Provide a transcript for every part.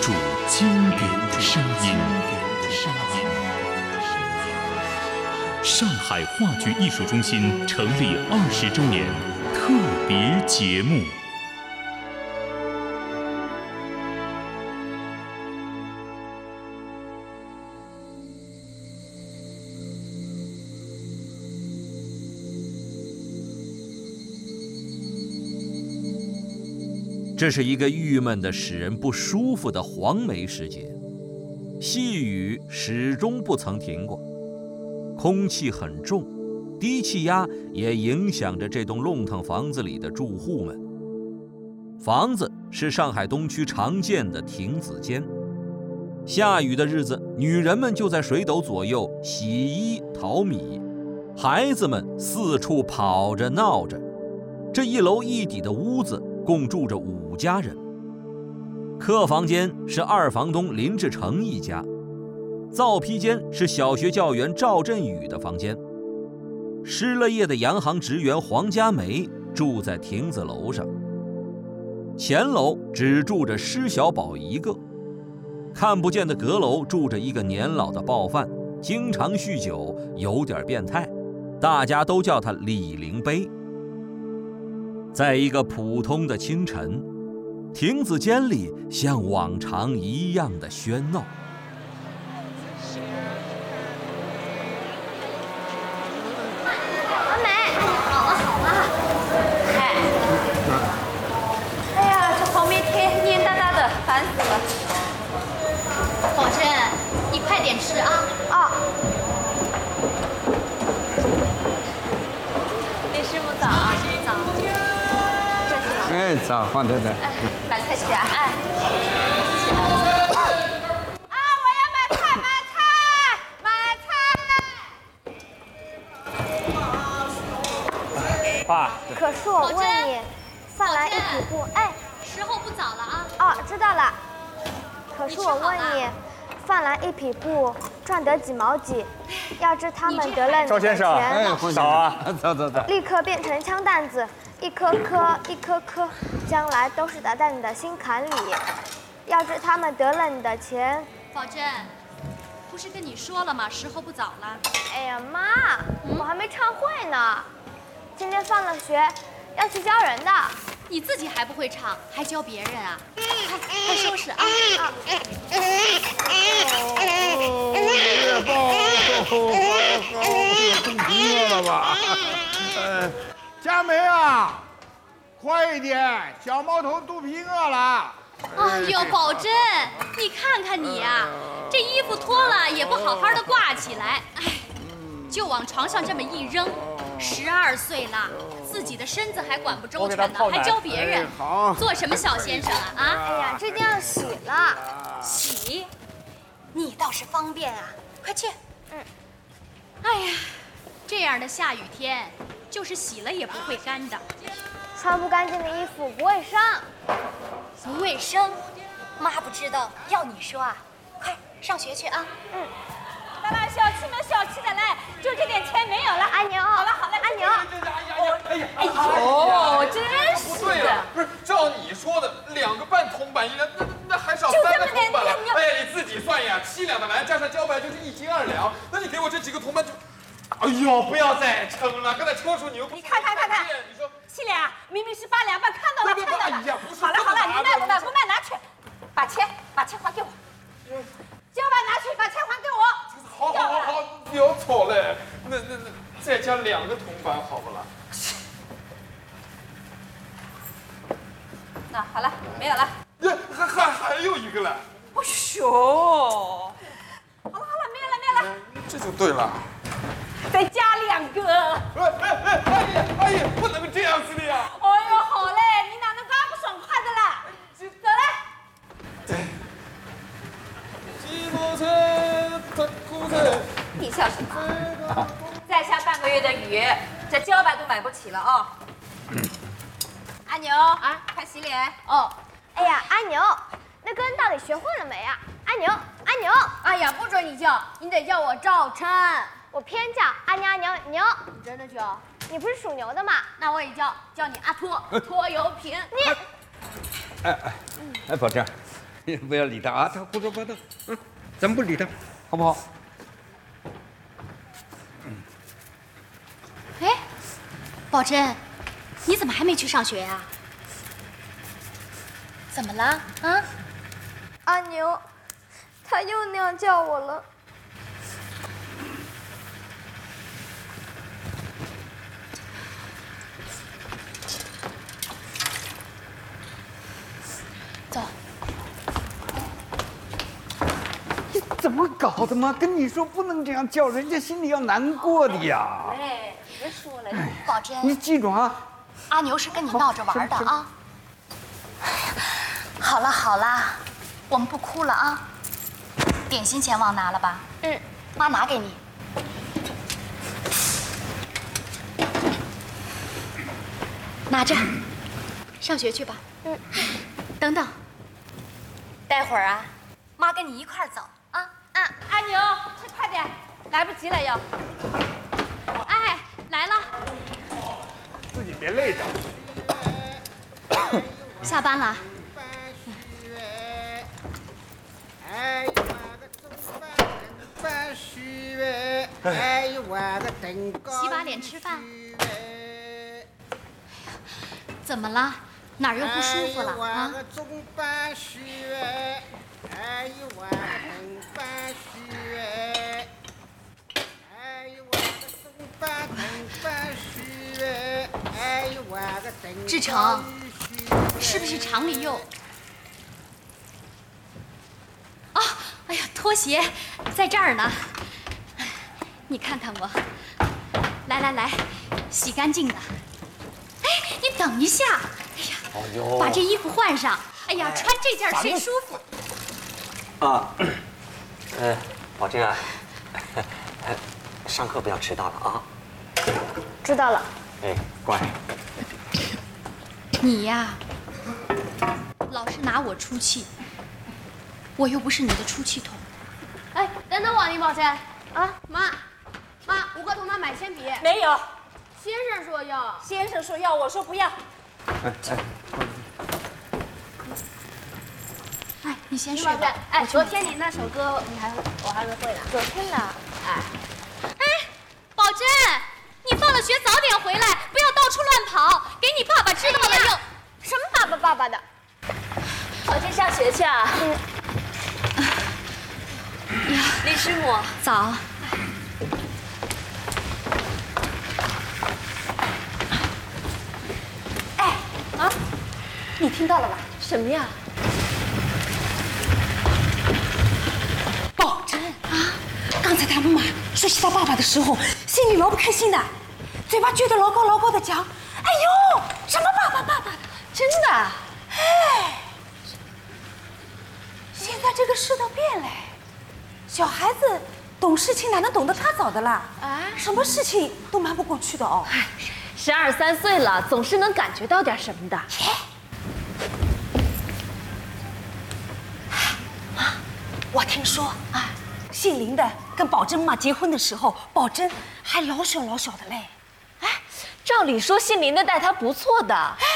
主经典声音。上海话剧艺术中心成立二十周年特别节目。这是一个郁闷的、使人不舒服的黄梅时节，细雨始终不曾停过，空气很重，低气压也影响着这栋弄堂房子里的住户们。房子是上海东区常见的亭子间，下雨的日子，女人们就在水斗左右洗衣淘米，孩子们四处跑着闹着，这一楼一底的屋子。共住着五家人。客房间是二房东林志成一家，灶批间是小学教员赵振宇的房间。失了业的洋行职员黄家梅住在亭子楼上。前楼只住着施小宝一个，看不见的阁楼住着一个年老的暴犯，经常酗酒，有点变态，大家都叫他李灵碑。在一个普通的清晨，亭子间里像往常一样的喧闹。哎，早，黄太太。买菜去啊！哎。啊！我要买菜，买菜，买菜。爸。可是我问你，饭来一匹布，哎，时候不早了啊。哦，知道了。可是我问你，饭来一匹布，赚得几毛几？要知他们得了你的钱，早啊，走走走，立刻变成枪弹子。一颗颗，一颗颗，将来都是打在你的心坎里。要是他们得了你的钱，宝珍，不是跟你说了吗？时候不早了。哎呀妈，我还没唱会呢。今天放了学，要去教人的。你自己还不会唱，还教别人啊？快快收拾啊！月光，饿了吧？佳梅啊，快一点！小毛头肚皮饿了。哎呦，宝珍，你看看你呀，这衣服脱了也不好好的挂起来，哎，就往床上这么一扔。十二岁了，自己的身子还管不周全呢，还教别人，做什么小先生啊？啊！哎呀，这就要洗了。洗？你倒是方便啊，快去。嗯。哎呀，这样的下雨天。就是洗了也不会干的，穿不干净的衣服不卫生，不卫生，妈不知道，要你说啊，快上学去啊！嗯，来来，小气们小气的来，就这点钱没有了。阿牛，好了好了，阿牛，哎呀，哎呀，哦，真是的，不是照你说的，两个半铜板一两，那那还少三个铜板了。哎呀，你自己算呀，七两的蓝加上茭白就是一斤二两，那你给我这几个铜板就。哎呦，不要再称了，刚才车叔你又你看看看看，你说七两，明明是八两半，看到了看到了。哎呀，不是，好了好了，你卖不卖不卖拿去，把钱把钱还给我，胶板拿去把钱还给我。好好好好，不要吵了，那那那再加两个铜板好不啦？那好了，没有了。呀，还还还有一个嘞。哎呦，好了好了，没有了没有了。这就对了。再加两个！哎哎哎，阿姨阿姨，不能这样子的呀！哎呦，好嘞，你哪能这么不爽快的啦？走嘞！你笑什么？再下半个月的雨，这茭白都买不起了啊！阿牛啊，快洗脸哦！哎呀，阿牛，那根到底学会了没啊？阿牛，阿牛！哎呀，不准你叫，你得叫我赵琛。我偏叫阿牛阿牛牛，你真的叫？你不是属牛的吗？那我也叫叫你阿托拖油瓶。你，哎哎，哎，宝珍，不要理他啊，他胡说八道。嗯，咱不理他，好不好？哎，宝珍，你怎么还没去上学呀？怎么了？啊？阿牛，他又那样叫我了。怎么搞的嘛？跟你说不能这样叫，人家心里要难过的呀。哎，别说了，宝珍，你记住啊。阿牛是跟你闹着玩的啊。好了好了，我们不哭了啊。点心钱忘拿了吧？嗯，妈拿给你。拿着，上学去吧。嗯，等等，待会儿啊，妈跟你一块儿走啊。啊，阿牛，吃快点，来不及了要。哎，来了。自己别累着。下班了。洗把脸吃饭。怎么了？哪儿又不舒服了啊？志成，是不是厂里又……啊，哎呀，拖鞋在这儿呢。你看看我，来来来，洗干净的。哎，你等一下。哎呀，把这衣服换上。哎呀，穿这件谁舒服？啊，呃，宝珍啊，上课不要迟到了啊。知道了。哎，乖。你呀，老是拿我出气，我又不是你的出气筒。哎，等等我，李宝珍。啊，妈，妈，我和童妈买铅笔。没有。先生说要。先生说要，我说不要。哎哎。哎，你先睡吧。哎，昨天你那首歌，你还我还没会呢。昨天呢。哎。哎，宝珍，你放了学早点回来，不要到处乱跑，给你爸爸知道了又。什么爸爸爸爸的？宝珍上学去啊。嗯。呀，李师母早。哎，啊，你听到了吧？什么呀？才他妈妈说起他爸爸的时候，心里老不开心的，嘴巴撅得老高老高的讲：“哎呦，什么爸爸爸爸的，真的？哎，现在这个世道变了。”小孩子懂事情哪能懂得他早的啦？啊，什么事情都瞒不过去的哦。十二三岁了，总是能感觉到点什么的。切！啊，我听说啊，姓林的跟宝珍妈结婚的时候，宝珍还老小老小的嘞。哎，照理说姓林的待她不错的。哎。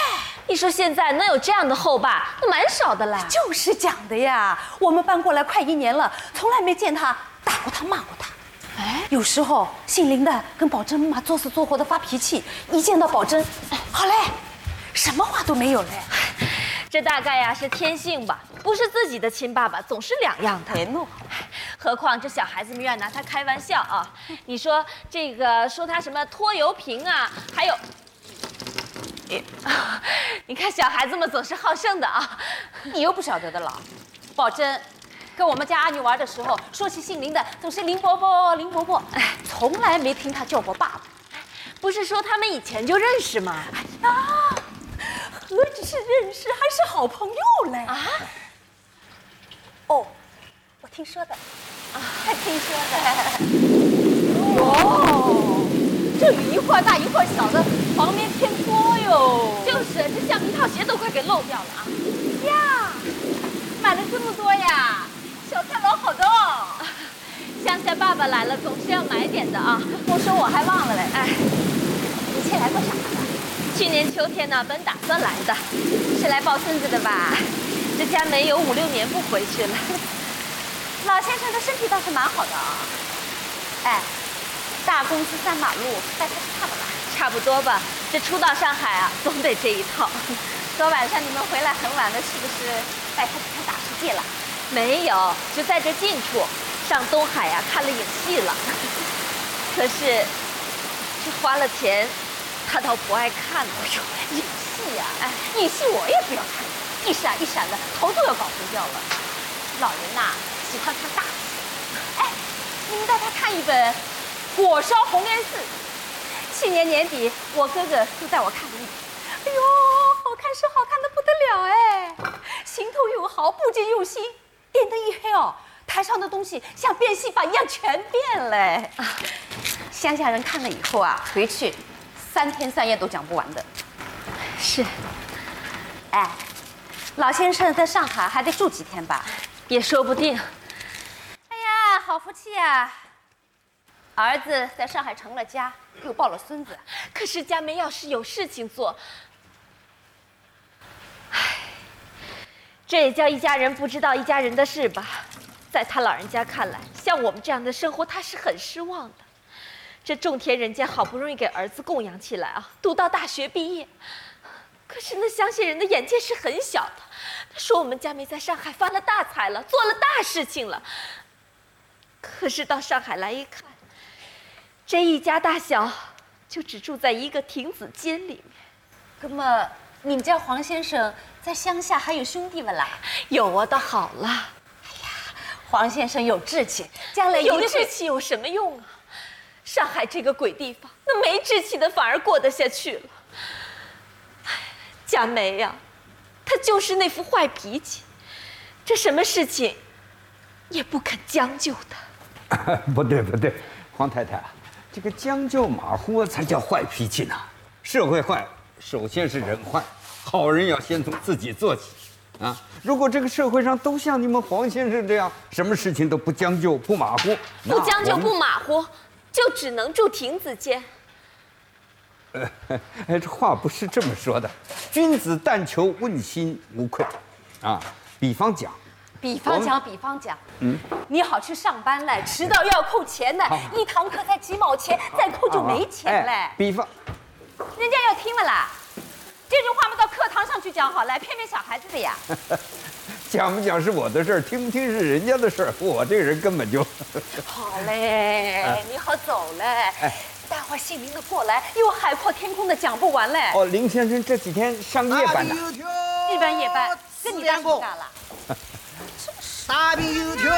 你说现在能有这样的后爸，那蛮少的啦。就是讲的呀，我们搬过来快一年了，从来没见他打过他、骂过他。哎，有时候姓林的跟宝珍妈作死作活的发脾气，一见到宝珍，好嘞，什么话都没有嘞。这大概呀是天性吧，不是自己的亲爸爸，总是两样的。别怒，何况这小孩子们愿拿他开玩笑啊。你说这个说他什么拖油瓶啊，还有。你看小孩子们总是好胜的啊，你又不晓得的了。宝珍跟我们家阿女玩的时候，说起姓林的总是林伯伯、林伯伯，哎，从来没听他叫过爸爸。不是说他们以前就认识吗？是认识，还是好朋友嘞！啊？哦，我听说的，啊，还听说的。哦。这雨一会儿大一会儿小的，旁边偏多哟。就是，这橡皮套鞋都快给漏掉了啊！呀，买了这么多呀，小菜老好的哦。乡下爸爸来了，总是要买点的啊。我说我还忘了嘞，哎，你亲来做啥的？去年秋天呢，本打算来的，是来抱孙子的吧？这家没有五六年不回去了。老先生的身体倒是蛮好的啊。哎，大公司三马路，带他去看吧。差不多吧。这初到上海啊，总得这一套。昨晚上你们回来很晚了，是不是带他去看大世界了？没有，就在这近处，上东海呀看了影戏了。可是，这花了钱，他倒不爱看。哎呦，影戏呀，哎，影戏我也不要看，一闪一闪的，头都要搞昏掉了。老人呐，喜欢看大戏。哎，你们带他看一本《火烧红莲寺》。去年年底，我哥哥就带我看了一本。哎呦，好看是好看的不得了哎，行头又好，布景用心，电灯一黑哦，台上的东西像变戏法一样全变嘞。乡下人看了以后啊，回去三天三夜都讲不完的。是。哎，老先生在上海还得住几天吧？也说不定。哎呀，好福气啊！儿子在上海成了家，又抱了孙子。可是家梅要是有事情做，唉，这也叫一家人不知道一家人的事吧？在他老人家看来，像我们这样的生活，他是很失望的。这种田人家好不容易给儿子供养起来啊，读到大学毕业，可是那乡下人的眼界是很小的。他说我们家没在上海发了大财了，做了大事情了。可是到上海来一看，这一家大小就只住在一个亭子间里面。那么你们家黄先生在乡下还有兄弟们啦？有啊，倒好了。哎呀，黄先生有志气，将来有志气有什么用啊？上海这个鬼地方，那没志气的反而过得下去了。哎佳梅呀，她就是那副坏脾气，这什么事情也不肯将就的。不对不对，黄太太，这个将就马虎才叫坏脾气呢。社会坏，首先是人坏，好人要先从自己做起。啊，如果这个社会上都像你们黄先生这样，什么事情都不将就不马虎，不将就不马虎，就只能住亭子间。哎，这话不是这么说的。君子但求问心无愧，啊，比方讲，比方讲，比方讲，嗯，你好去上班嘞，迟到要扣钱的，一堂课才几毛钱，再扣就没钱嘞。比方，人家要听了啦，这句话嘛到课堂上去讲好了，骗骗小孩子的呀。讲不讲是我的事儿，听不听是人家的事儿。我这个人根本就 好嘞，你好走嘞。待会儿姓林的过来，又海阔天空的讲不完嘞。哦，林先生这几天上夜班呢。日班夜班，跟你干什么干了？大饼油条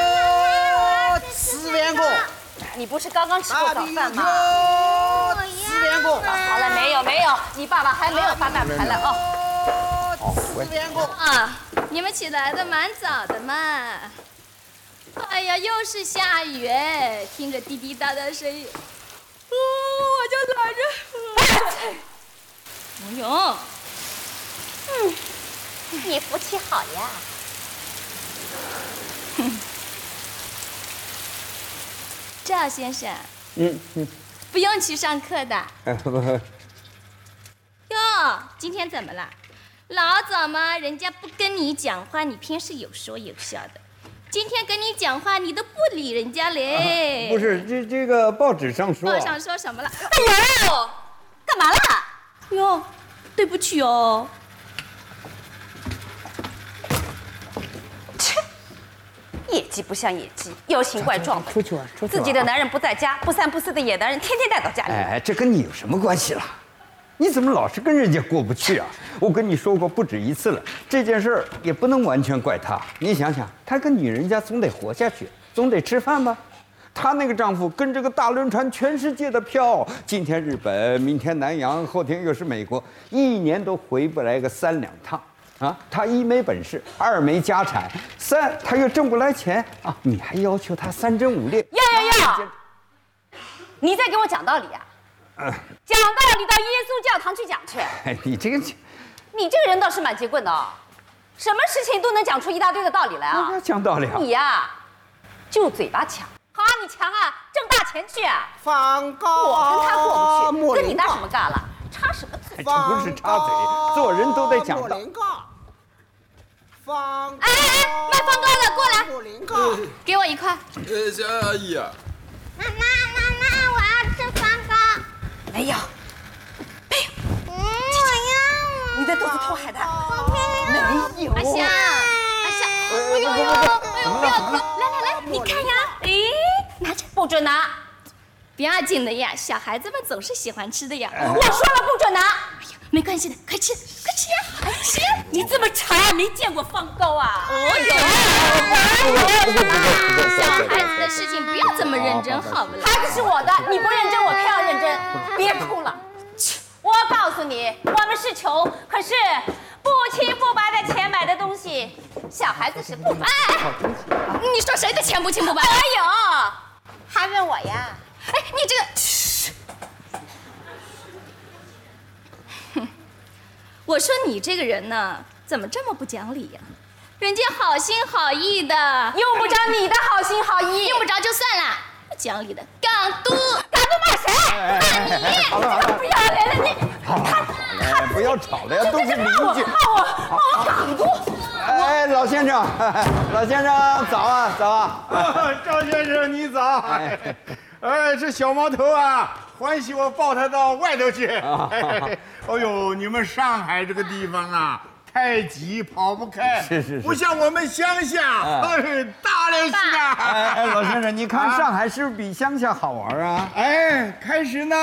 四万个。你不是刚刚吃过早饭吗？四万个。好了，没有没有，你爸爸还没有发大财了哦。四万个。啊，你们起来的蛮早的嘛。哎呀，又是下雨哎，听着滴滴答答声音。哦，我就在这。哎呦，嗯，你福气好呀。哼，赵先生。嗯嗯。不用去上课的。哟，今天怎么了？老早嘛，人家不跟你讲话，你偏是有说有笑的。今天跟你讲话，你都不理人家嘞。不是，这这个报纸上说。报上说什么了？哎呦，干嘛了？哟，对不起哦。切，野鸡不像野鸡，妖形怪状的。出去玩，出去自己的男人不在家，不三不四的野男人天天带到家里。哎，这跟你有什么关系了？你怎么老是跟人家过不去啊？我跟你说过不止一次了，这件事儿也不能完全怪她。你想想，她个女人家总得活下去，总得吃饭吧？她那个丈夫跟这个大轮船全世界的漂，今天日本，明天南洋，后天又是美国，一年都回不来个三两趟啊！她一没本事，二没家产，三她又挣不来钱啊！你还要求她三贞五烈？要要要！你在给我讲道理啊？讲道理到耶稣教堂去讲去。哎，你这个，你这个人倒是蛮结棍的哦，什么事情都能讲出一大堆的道理来啊！讲道理啊！你呀，就嘴巴强。好啊，你强啊，挣大钱去啊！放高，我跟他过不去，跟你搭什么尬了？插什么嘴？这不是插嘴，做人都得讲道。放哎哎，卖方糕的过来，给我一块。呃，小阿姨啊。妈妈。没有，没有。嗯，我要。你在肚子痛孩子？没有。阿香，阿香，哎呦哎呦，哎呦，不要哭，来来来，你看呀，哎，拿着，不准拿。不要紧的呀，小孩子们总是喜欢吃的呀。我说了不准拿。哎呀，没关系的，快吃，快吃呀，吃。你这么馋，没见过放糕啊？哦有。小孩子的事情不要这么认真，好不啦？孩子是我的，你不认真，我偏要认真。别哭了。我告诉你，我们是穷，可是不清不白的钱买的东西，小孩子是不买。你说谁的钱不清不白？我有，还问我呀？哎，你这个，哼！我说你这个人呢，怎么这么不讲理呀？人家好心好意的，用不着你的好心好意，用不着就算了。不讲理的港督，港督骂谁？骂你！好了好了，不要脸了你！他不要吵了呀，都是邻居。骂我骂我港督！哎，老先生，老先生早啊早啊！赵先生你早。哎，这小毛头啊，欢喜我抱他到外头去。哎呦，你们上海这个地方啊，太挤，跑不开。是是是，不像我们乡下，哎，大了是啊。哎，老先生，你看上海是不是比乡下好玩啊？哎，开始呢，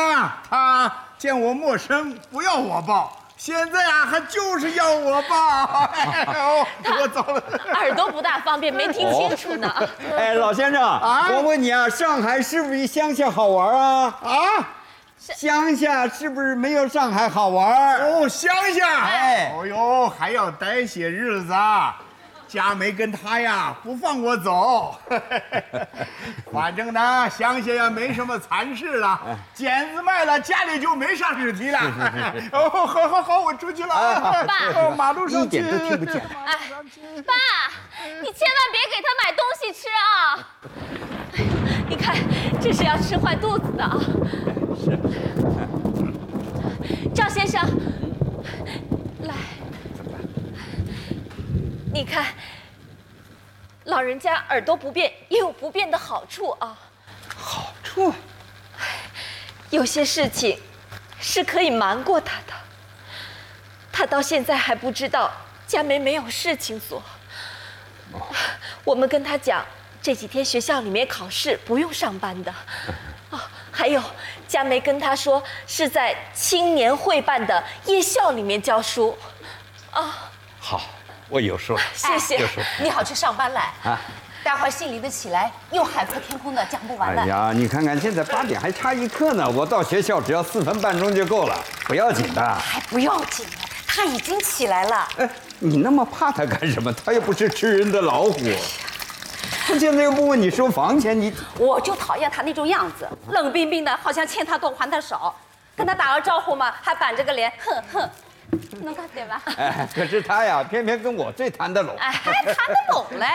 他见我陌生，不要我抱。现在啊，还就是要我爸，哎呦。我走了，耳朵不大方便，没听清楚呢。哎，老先生，我问你啊，上海是不是比乡下好玩啊？啊，乡下是不是没有上海好玩？哦，乡下，哎，哦呦，还要待些日子。佳梅跟他呀不放我走，反正呢乡下也没什么残事了，剪子卖了，家里就没啥事体了。哦，好好好，我出去了。爸，马路上一点都听不见。哎，爸，你千万别给他买东西吃啊！哎呦，你看这是要吃坏肚子的啊。是。赵先生，来。你看，老人家耳朵不便也有不便的好处啊。好处？有些事情是可以瞒过他的。他到现在还不知道佳梅没有事情做。我们跟他讲，这几天学校里面考试不用上班的。哦，还有佳梅跟他说是在青年会办的夜校里面教书。啊，好。我有说，谢谢。你好，去上班来啊！待会儿姓李的起来，又海阔天空的讲不完了。哎呀，你看看，现在八点还差一刻呢，我到学校只要四分半钟就够了，不要紧的。还不要紧呢，他已经起来了。哎，你那么怕他干什么？他又不是吃人的老虎。他现在又不问你收房钱，你我就讨厌他那种样子，冷冰冰的，好像欠他多还他少。跟他打个招呼嘛，还板着个脸，哼哼。能看对吧？哎，可是他呀，偏偏跟我最谈得拢。哎，还谈得拢嘞？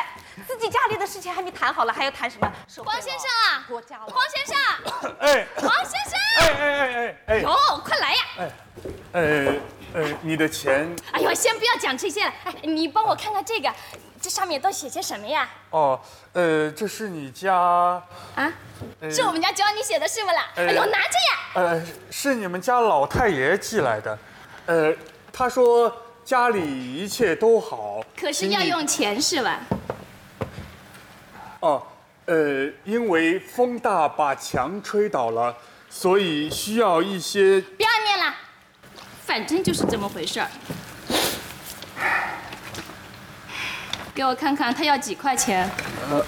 自己家里的事情还没谈好了，还要谈什么？黄先生啊，黄先生，哎，黄先生，哎哎哎哎哎，哟，快来呀！哎，呃呃，你的钱？哎呦，先不要讲这些了。哎，你帮我看看这个，这上面都写些什么呀？哦，呃，这是你家啊？是我们家教你写的是不啦？哎呦，拿着呀！呃，是你们家老太爷寄来的。呃，他说家里一切都好，可是要用钱是吧？哦，呃，因为风大把墙吹倒了，所以需要一些。不要念了，反正就是这么回事儿。给我看看，他要几块钱？呃，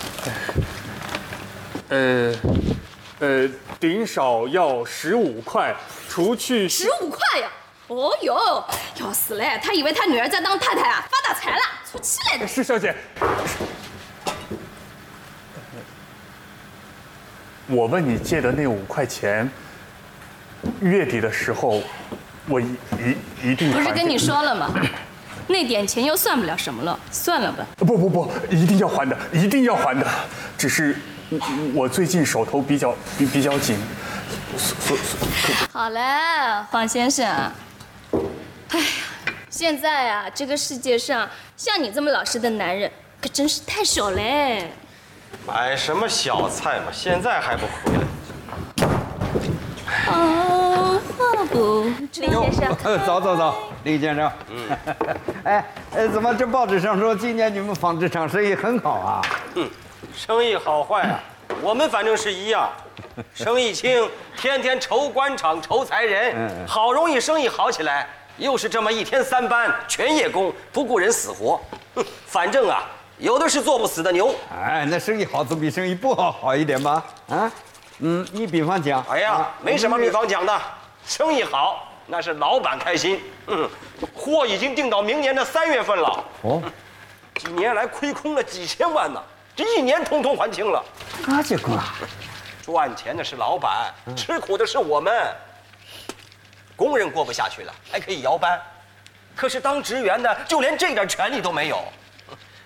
呃，呃，顶少要十五块，除去十五块呀。哦哟，要死嘞！他以为他女儿在当太太啊，发大财了，出气来的。是小姐，我问你借的那五块钱，月底的时候，我一一一定不是跟你说了吗？那点钱又算不了什么了，算了吧。不不不，一定要还的，一定要还的。只是我最近手头比较比比较紧，所所。好嘞，黄先生。哎呀，现在啊，这个世界上像你这么老实的男人可真是太少嘞。买什么小菜嘛，现在还不回来？哦，不，林先生，早早早，李先生。嗯，哎，呃，怎么这报纸上说今年你们纺织厂生意很好啊？嗯，生意好坏啊，我们反正是一样，生意轻，天天愁官场愁财人，好容易生意好起来，又是这么一天三班全夜工，不顾人死活。哼，反正啊，有的是做不死的牛。哎，那生意好总比生意不好好一点吧？啊？嗯，你比方讲，哎呀，没什么比方讲的，生意好那是老板开心。嗯，货已经订到明年的三月份了。哦，几年来亏空了几千万呢，这一年通通还清了。那结果，赚钱的是老板，吃苦的是我们。工人过不下去了，还可以摇班，可是当职员的就连这点权利都没有，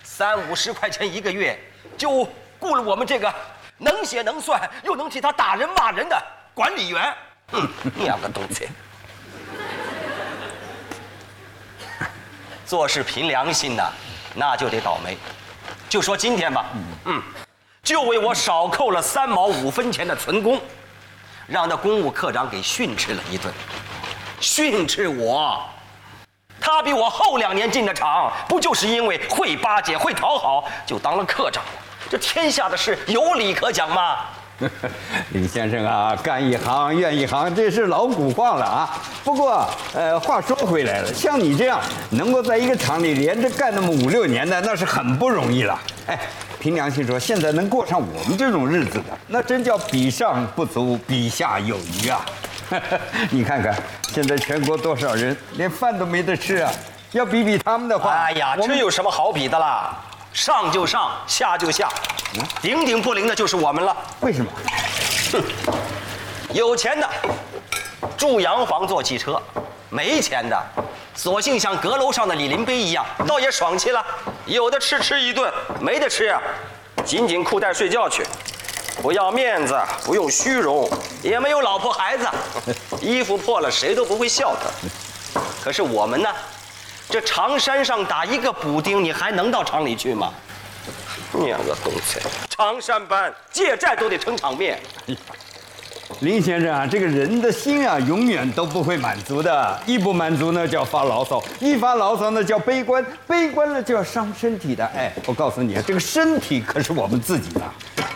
三五十块钱一个月，就雇了我们这个。能写能算又能替他打人骂人的管理员，嗯，两个东西。做事凭良心呐，那就得倒霉。就说今天吧，嗯，就为我少扣了三毛五分钱的存工，让那公务科长给训斥了一顿。训斥我，他比我后两年进的厂，不就是因为会巴结会讨好，就当了科长？这天下的事有理可讲吗？李先生啊，干一行怨一行，这是老古话了啊。不过，呃，话说回来了，像你这样能够在一个厂里连着干那么五六年的，那是很不容易了。哎，凭良心说，现在能过上我们这种日子的，那真叫比上不足，比下有余啊。你看看，现在全国多少人连饭都没得吃啊？要比比他们的话，哎呀，这有什么好比的啦？上就上，下就下，顶顶不灵的就是我们了。为什么？哼，有钱的住洋房坐汽车，没钱的索性像阁楼上的李林碑一样，倒也爽气了。有的吃吃一顿，没得吃啊，紧紧裤带睡觉去。不要面子，不用虚荣，也没有老婆孩子，衣服破了谁都不会笑他。可是我们呢？这长山上打一个补丁，你还能到厂里去吗？娘个东西，长山班借债都得撑场面。林先生啊，这个人的心啊，永远都不会满足的。一不满足呢，叫发牢骚；一发牢骚呢，叫悲观；悲观了就要伤身体的。哎，我告诉你啊，这个身体可是我们自己的。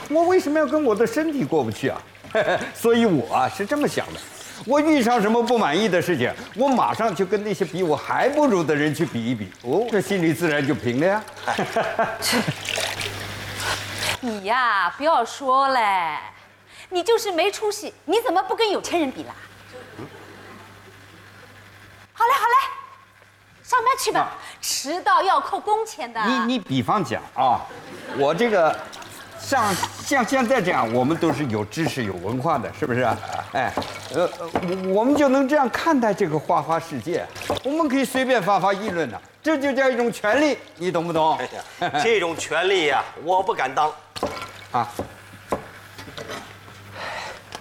我为什么要跟我的身体过不去啊？所以我啊是这么想的。我遇上什么不满意的事情，我马上就跟那些比我还不如的人去比一比，哦，这心里自然就平了呀。你呀，不要说嘞，你就是没出息，你怎么不跟有钱人比啦？好嘞，好嘞，上班去吧，迟到要扣工钱的。你你比方讲啊，我这个。像像现在这样，我们都是有知识、有文化的，是不是？哎，呃，我我们就能这样看待这个花花世界。我们可以随便发发议论的，这就叫一种权利，你懂不懂？哎这种权利呀，我不敢当。啊，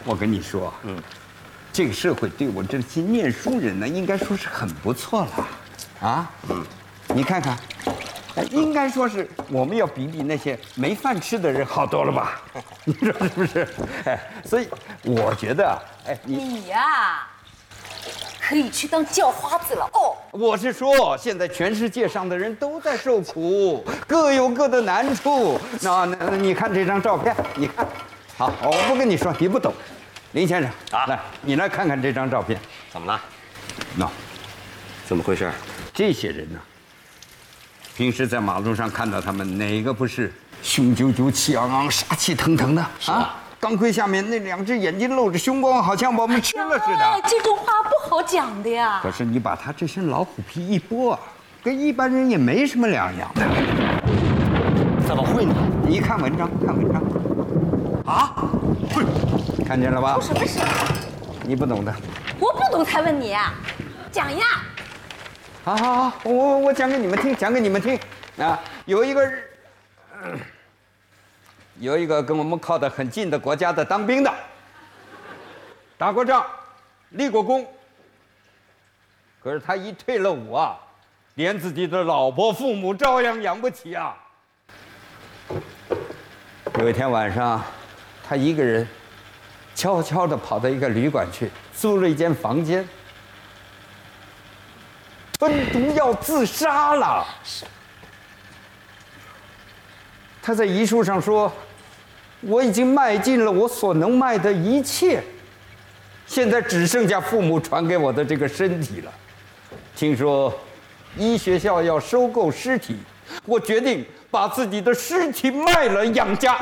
我跟你说，嗯，这个社会对我这些念书人呢，应该说是很不错了。啊，嗯，你看看。应该说是 我们要比比那些没饭吃的人好多了吧？你说是不是？哎，所以我觉得，哎，你呀，可以去当叫花子了哦。我是说，现在全世界上的人都在受苦，各有各的难处。那那你看这张照片，你看，好，我不跟你说，你不懂。林先生啊，来，你来看看这张照片，怎么了？那，怎么回事？这些人呢？平时在马路上看到他们，哪个不是雄赳赳、气昂昂、杀气腾腾的啊？钢盔下面那两只眼睛露着凶光，好像把我们吃了似的。这种话不好讲的呀。可是你把他这身老虎皮一剥，跟一般人也没什么两样的。怎么会呢？你看文章，看文章。啊？会，看见了吧？什么事？你不懂的。我不懂才问你啊，讲呀。好好好，我我我讲给你们听，讲给你们听啊！有一个，有一个跟我们靠得很近的国家的当兵的，打过仗，立过功。可是他一退了伍啊，连自己的老婆、父母照样养不起啊。有一天晚上，他一个人悄悄地跑到一个旅馆去，租了一间房间，吞毒药自杀了。他在遗书上说：“我已经卖尽了我所能卖的一切。”现在只剩下父母传给我的这个身体了。听说医学校要收购尸体，我决定把自己的尸体卖了养家。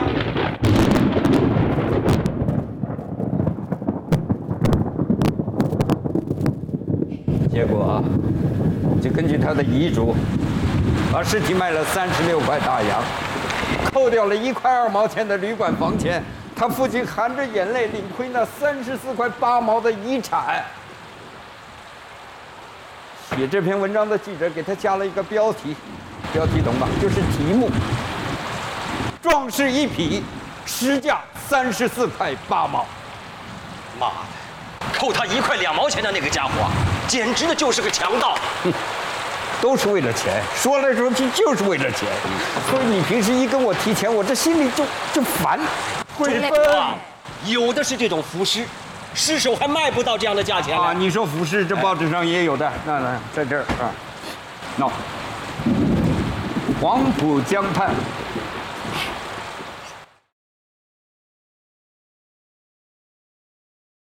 结果就根据他的遗嘱，把尸体卖了三十六块大洋，扣掉了一块二毛钱的旅馆房钱。他父亲含着眼泪领回那三十四块八毛的遗产。写这篇文章的记者给他加了一个标题，标题懂吧？就是题目：壮士一匹，实价三十四块八毛。妈的，扣他一块两毛钱的那个家伙，简直的就是个强盗。哼，都是为了钱，说来说去就是为了钱。所以你平时一跟我提钱，我这心里就就烦。贵妃，有的是这种浮尸，尸首还卖不到这样的价钱啊！你说浮尸，这报纸上也有的，那来在这儿啊，喏，黄浦江畔